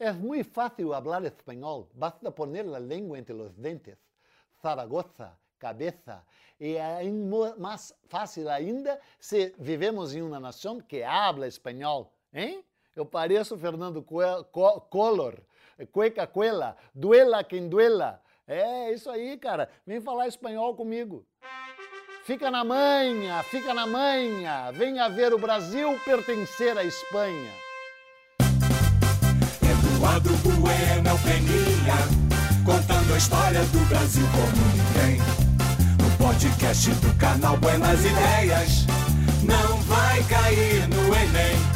É muito fácil falar espanhol, basta poner a língua entre os dentes. Zaragoza, cabeça. E é mais fácil ainda se vivemos em uma nação que habla espanhol, hein? Eu pareço Fernando Collor, cueca cuela, duela quem duela. É isso aí, cara. Vem falar espanhol comigo. Fica na manha, fica na manha. Venha ver o Brasil pertencer à Espanha. Eduardo Bueno Peninha, contando a história do Brasil como ninguém. No podcast do canal Buenas Ideias, não vai cair no Enem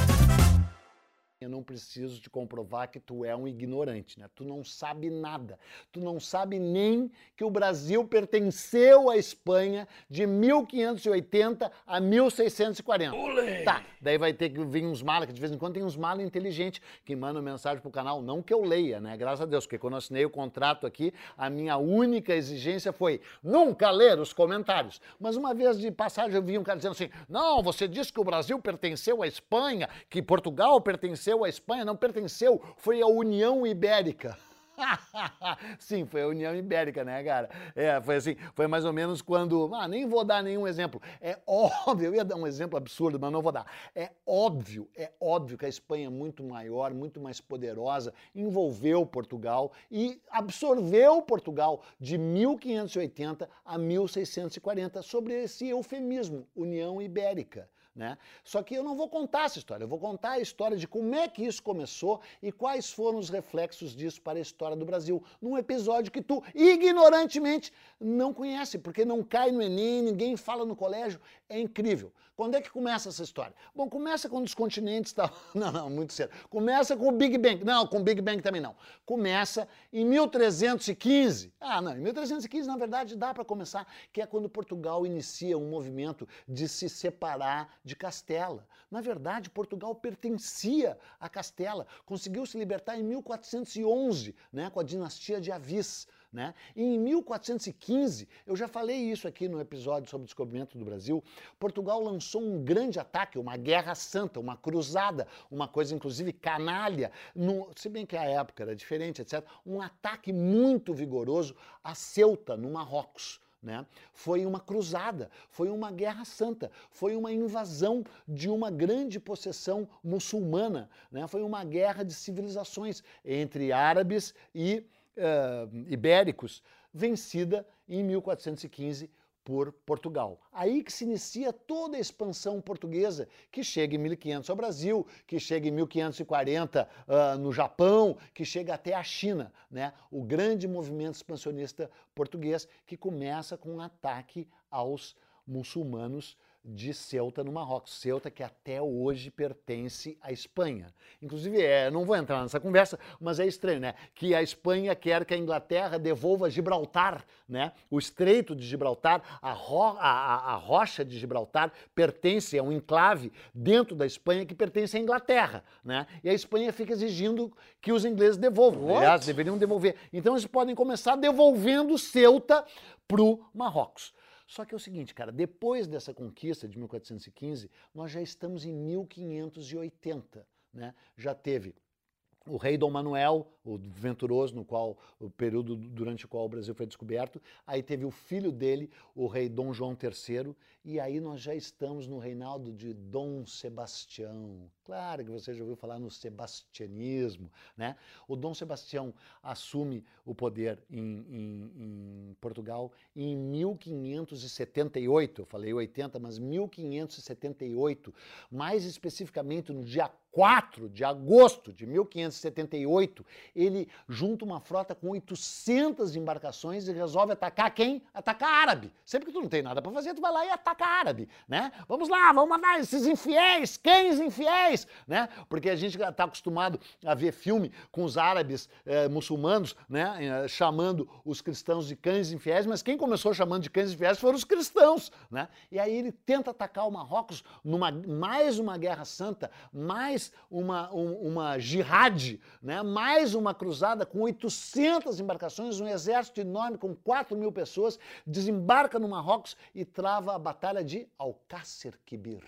não preciso te comprovar que tu é um ignorante, né? Tu não sabe nada. Tu não sabe nem que o Brasil pertenceu à Espanha de 1580 a 1640. Olê. Tá, daí vai ter que vir uns malas, que de vez em quando tem uns malas inteligentes que mandam mensagem pro canal, não que eu leia, né? Graças a Deus, porque quando eu assinei o contrato aqui, a minha única exigência foi nunca ler os comentários. Mas uma vez de passagem eu vi um cara dizendo assim: "Não, você disse que o Brasil pertenceu à Espanha, que Portugal pertenceu pertenceu à Espanha, não pertenceu, foi à União Ibérica. Sim, foi a União Ibérica, né, cara? É, foi assim, foi mais ou menos quando. Ah, nem vou dar nenhum exemplo. É óbvio, eu ia dar um exemplo absurdo, mas não vou dar. É óbvio, é óbvio que a Espanha é muito maior, muito mais poderosa, envolveu Portugal e absorveu Portugal de 1580 a 1640, sobre esse eufemismo, União Ibérica. Né? Só que eu não vou contar essa história, eu vou contar a história de como é que isso começou e quais foram os reflexos disso para a história do Brasil, num episódio que tu ignorantemente não conhece, porque não cai no Enem, ninguém fala no colégio, é incrível. Quando é que começa essa história? Bom, começa quando os continentes estavam. Não, não, muito cedo. Começa com o Big Bang. Não, com o Big Bang também não. Começa em 1315. Ah, não, em 1315, na verdade, dá para começar, que é quando Portugal inicia um movimento de se separar de Castela. Na verdade, Portugal pertencia a Castela, conseguiu se libertar em 1411, né, com a dinastia de Avis. Né? E em 1415, eu já falei isso aqui no episódio sobre o descobrimento do Brasil, Portugal lançou um grande ataque, uma guerra santa, uma cruzada, uma coisa inclusive canalha, no, se bem que a época era diferente, etc. Um ataque muito vigoroso a Ceuta, no Marrocos. Né? Foi uma cruzada, foi uma guerra santa, foi uma invasão de uma grande possessão muçulmana, né? foi uma guerra de civilizações entre árabes e uh, ibéricos, vencida em 1415 por Portugal. Aí que se inicia toda a expansão portuguesa, que chega em 1500 ao Brasil, que chega em 1540 uh, ah, no Japão, que chega até a China, né? O grande movimento expansionista português que começa com um ataque aos muçulmanos de Ceuta no Marrocos. Ceuta que até hoje pertence à Espanha. Inclusive, é, não vou entrar nessa conversa, mas é estranho, né? Que a Espanha quer que a Inglaterra devolva Gibraltar, né? O Estreito de Gibraltar, a, ro a, a rocha de Gibraltar pertence a um enclave dentro da Espanha que pertence à Inglaterra, né? E a Espanha fica exigindo que os ingleses devolvam. What? Aliás, deveriam devolver. Então eles podem começar devolvendo Ceuta para o Marrocos. Só que é o seguinte, cara, depois dessa conquista de 1415, nós já estamos em 1580, né? Já teve o rei Dom Manuel, o venturoso, no qual o período durante o qual o Brasil foi descoberto. Aí teve o filho dele, o rei Dom João III, e aí nós já estamos no reinado de Dom Sebastião. Claro que você já ouviu falar no sebastianismo, né? O Dom Sebastião assume o poder em, em, em Portugal em 1578, eu falei 80, mas 1578, mais especificamente no dia 4 de agosto de 1578, ele junta uma frota com 800 embarcações e resolve atacar quem? Atacar árabe. Sempre que tu não tem nada para fazer, tu vai lá e ataca árabe, né? Vamos lá, vamos matar esses infiéis, cães infiéis, né? Porque a gente está acostumado a ver filme com os árabes eh, muçulmanos, né? Eh, chamando os cristãos de cães infiéis, mas quem começou chamando de cães infiéis foram os cristãos, né? E aí ele tenta atacar o Marrocos numa mais uma guerra santa, mais mais uma, um, uma jihad, né? mais uma cruzada com 800 embarcações, um exército enorme com 4 mil pessoas, desembarca no Marrocos e trava a batalha de Alcácer Quibir.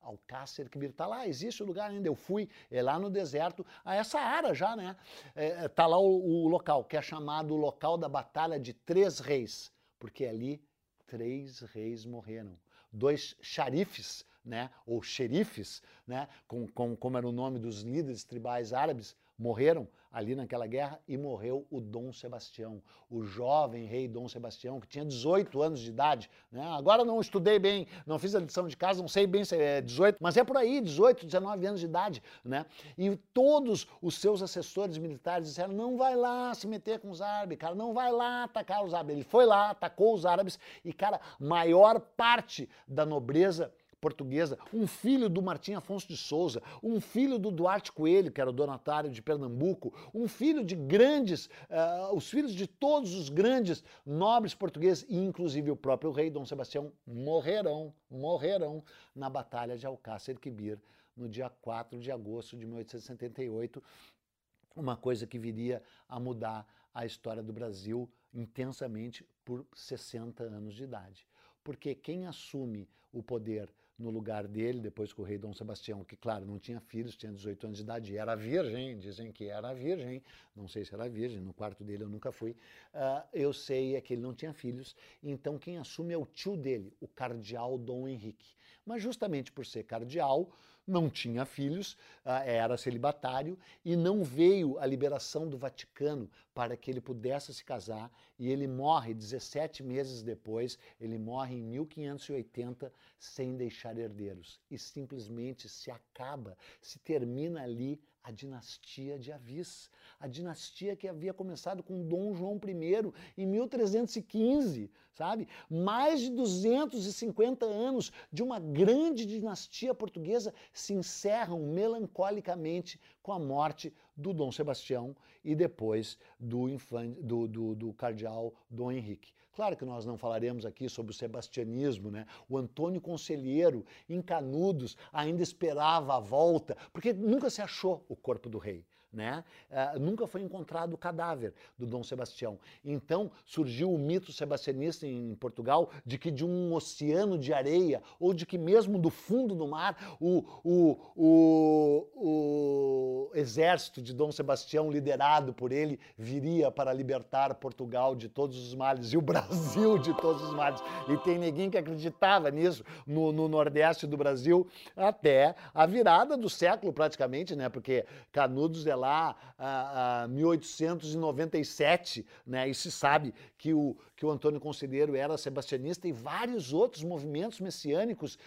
Alcácer Quibir. Está lá, existe o lugar ainda. Eu fui é lá no deserto, a essa área já, né? É, tá lá o, o local, que é chamado o local da Batalha de Três Reis, porque ali três reis morreram. Dois xarifes, né, ou xerifes, né, com, com, como era o nome dos líderes tribais árabes, morreram ali naquela guerra e morreu o Dom Sebastião, o jovem rei Dom Sebastião, que tinha 18 anos de idade. Né? Agora não estudei bem, não fiz a lição de casa, não sei bem se é 18, mas é por aí, 18, 19 anos de idade. Né? E todos os seus assessores militares disseram: não vai lá se meter com os árabes, cara, não vai lá atacar os árabes. Ele foi lá, atacou os árabes e, cara, maior parte da nobreza portuguesa, um filho do Martim Afonso de Souza, um filho do Duarte Coelho, que era o donatário de Pernambuco, um filho de grandes, uh, os filhos de todos os grandes nobres portugueses, e inclusive o próprio rei Dom Sebastião, morrerão, morrerão na Batalha de Alcácer Quibir, no dia 4 de agosto de 1878, uma coisa que viria a mudar a história do Brasil intensamente por 60 anos de idade. Porque quem assume o poder no lugar dele, depois que o rei Dom Sebastião, que claro, não tinha filhos, tinha 18 anos de idade, era virgem, dizem que era virgem, não sei se era virgem, no quarto dele eu nunca fui, uh, eu sei é que ele não tinha filhos, então quem assume é o tio dele, o cardeal Dom Henrique. Mas justamente por ser cardeal, não tinha filhos, ah, era celibatário e não veio a liberação do Vaticano para que ele pudesse se casar e ele morre 17 meses depois, ele morre em 1580 sem deixar herdeiros e simplesmente se acaba, se termina ali a dinastia de Avis, a dinastia que havia começado com Dom João I em 1315, sabe? Mais de 250 anos de uma grande dinastia portuguesa se encerram melancolicamente com a morte do Dom Sebastião e depois do, infante, do, do, do cardeal Dom Henrique. Claro que nós não falaremos aqui sobre o sebastianismo, né? O Antônio Conselheiro, em Canudos, ainda esperava a volta, porque nunca se achou o corpo do rei né? Uh, nunca foi encontrado o cadáver do Dom Sebastião. Então surgiu o mito sebastianista em Portugal de que de um oceano de areia ou de que mesmo do fundo do mar o, o, o, o exército de Dom Sebastião, liderado por ele, viria para libertar Portugal de todos os males e o Brasil de todos os males. E tem ninguém que acreditava nisso no, no Nordeste do Brasil até a virada do século praticamente, né? Porque Canudos é lá a, a 1897, né? E se sabe que o, que o Antônio Conselheiro era sebastianista e vários outros movimentos messiânicos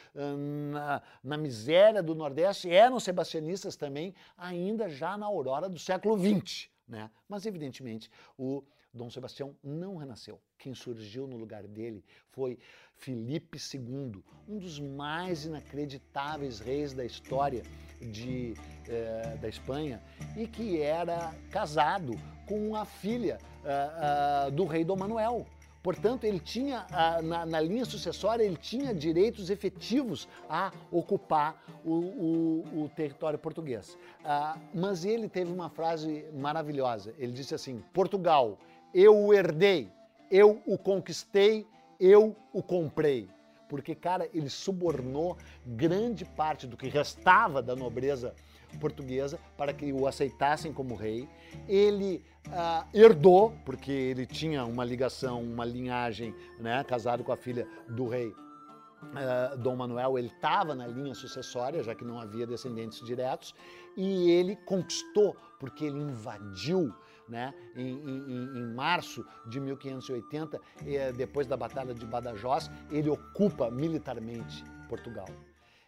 na, na miséria do Nordeste eram sebastianistas também, ainda já na aurora do século XX. Né? Mas, evidentemente, o Dom Sebastião não renasceu. Quem surgiu no lugar dele foi Filipe II, um dos mais inacreditáveis reis da história de, eh, da Espanha e que era casado com a filha uh, uh, do rei Dom Manuel. Portanto, ele tinha, na, na, linha sucessória, ele tinha direitos efetivos a ocupar o, o, o território português. Uh, mas ele teve uma frase maravilhosa. Ele disse assim: Portugal, eu o herdei, eu o conquistei, eu o comprei. Porque, cara, ele subornou grande parte do que restava da nobreza portuguesa para que o aceitassem como rei. Ele uh, herdou, porque ele tinha uma ligação, uma linhagem, né, casado com a filha do rei uh, Dom Manuel, ele estava na linha sucessória, já que não havia descendentes diretos, e ele conquistou, porque ele invadiu né, em, em, em março de 1580, eh, depois da Batalha de Badajoz, ele ocupa militarmente Portugal.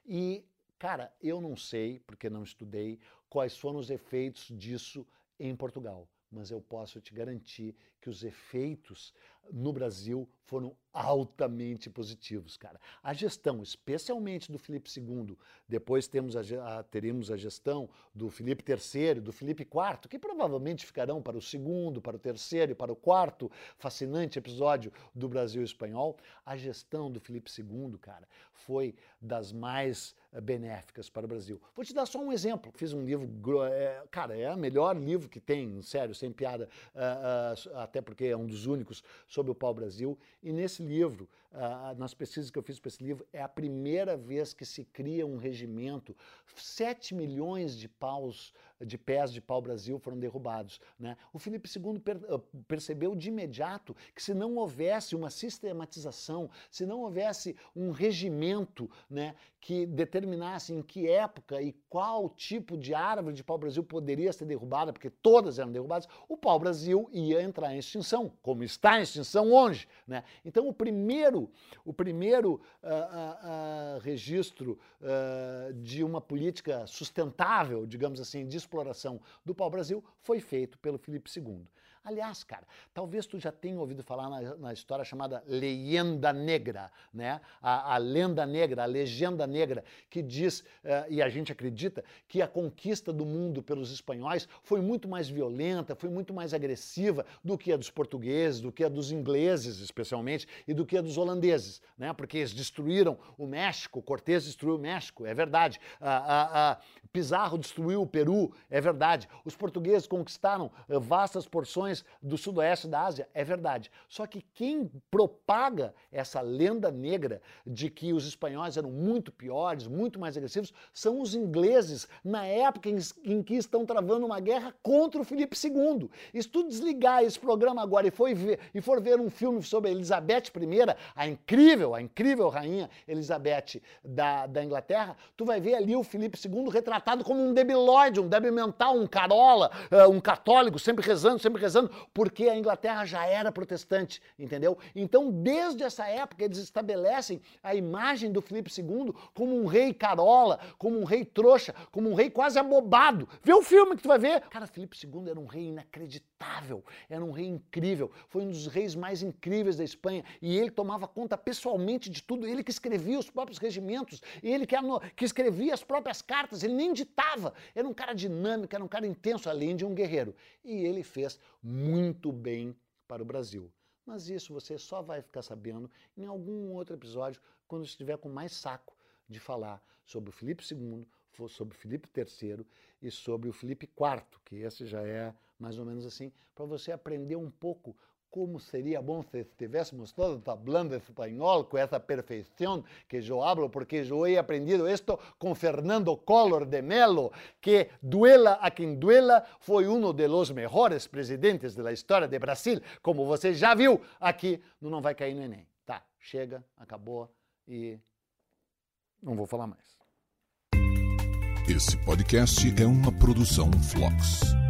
E Cara, eu não sei, porque não estudei, quais foram os efeitos disso em Portugal, mas eu posso te garantir que os efeitos no Brasil foram altamente positivos, cara. A gestão, especialmente do Felipe II, depois temos a, a, teremos a gestão do Felipe III, do Felipe IV, que provavelmente ficarão para o segundo, para o terceiro e para o quarto fascinante episódio do Brasil espanhol. A gestão do Felipe II, cara, foi das mais eh, benéficas para o Brasil. Vou te dar só um exemplo. Fiz um livro, é, cara, é o melhor livro que tem, sério, sem piada, uh, uh, até porque é um dos únicos sobre o pau-brasil. E nesse livro, nas pesquisas que eu fiz para esse livro, é a primeira vez que se cria um regimento. 7 milhões de paus, de pés de pau Brasil foram derrubados. Né? O Felipe II per, uh, percebeu de imediato que se não houvesse uma sistematização, se não houvesse um regimento né, que determinasse em que época e qual tipo de árvore de pau-brasil poderia ser derrubada, porque todas eram derrubadas, o pau-brasil ia entrar em extinção, como está em extinção hoje. Né? Então, o primeiro, o primeiro uh, uh, registro de uma política sustentável, digamos assim, de exploração do pau-brasil foi feito pelo Filipe II. Aliás, cara, talvez tu já tenha ouvido falar na, na história chamada Leyenda Negra, né? A, a, lenda negra, a legenda negra, que diz, uh, e a gente acredita, que a conquista do mundo pelos espanhóis foi muito mais violenta, foi muito mais agressiva do que a dos portugueses, do que a dos ingleses, especialmente, e do que a dos holandeses, né? Porque eles destruíram o México, Cortés destruiu o México, é verdade. Uh, uh, Pizarro destruiu o Peru, é verdade. Os portugueses conquistaram vastas porções regiões do sudoeste da Ásia, é verdade. Só que quem propaga essa lenda negra de que os espanhóis eram muito piores, muito mais agressivos, são os ingleses, na época em, em que estão travando uma guerra contra o Felipe II. E se tu desligar esse programa agora e for ver, e for ver um filme sobre Elizabeth I, a incrível, a incrível rainha Elizabeth da, da Inglaterra, tu vai ver ali o Felipe II retratado como um debilóide, um débil mental, um carola, uh, um católico, sempre rezando, sempre rezando porque a Inglaterra já era protestante, entendeu? Então, desde essa época, eles estabelecem a imagem do Filipe II como um rei carola, como um rei trouxa, como um rei quase abobado. Vê o filme que tu vai ver. Cara, Filipe II era um rei inacreditável, era um rei incrível, foi um dos reis mais incríveis da Espanha e ele tomava conta pessoalmente de tudo, ele que escrevia os próprios regimentos, ele que, que escrevia as próprias cartas, ele nem ditava. Era um cara dinâmico, era um cara intenso, além de um guerreiro. E ele fez muito bem para o Brasil. Mas isso você só vai ficar sabendo em algum outro episódio, quando estiver com mais saco de falar sobre o Felipe II, sobre o Felipe III e sobre o Felipe IV, que esse já é mais ou menos assim, para você aprender um pouco como seria bom se estivéssemos todos falando espanhol com essa perfeição que eu hablo, porque eu he aprendido isto com Fernando Collor de Mello, que duela a quem duela, foi um dos melhores presidentes da história de Brasil, como você já viu aqui no Não Vai Cair no Enem. Tá, chega, acabou e não vou falar mais. Esse podcast é uma produção Flux.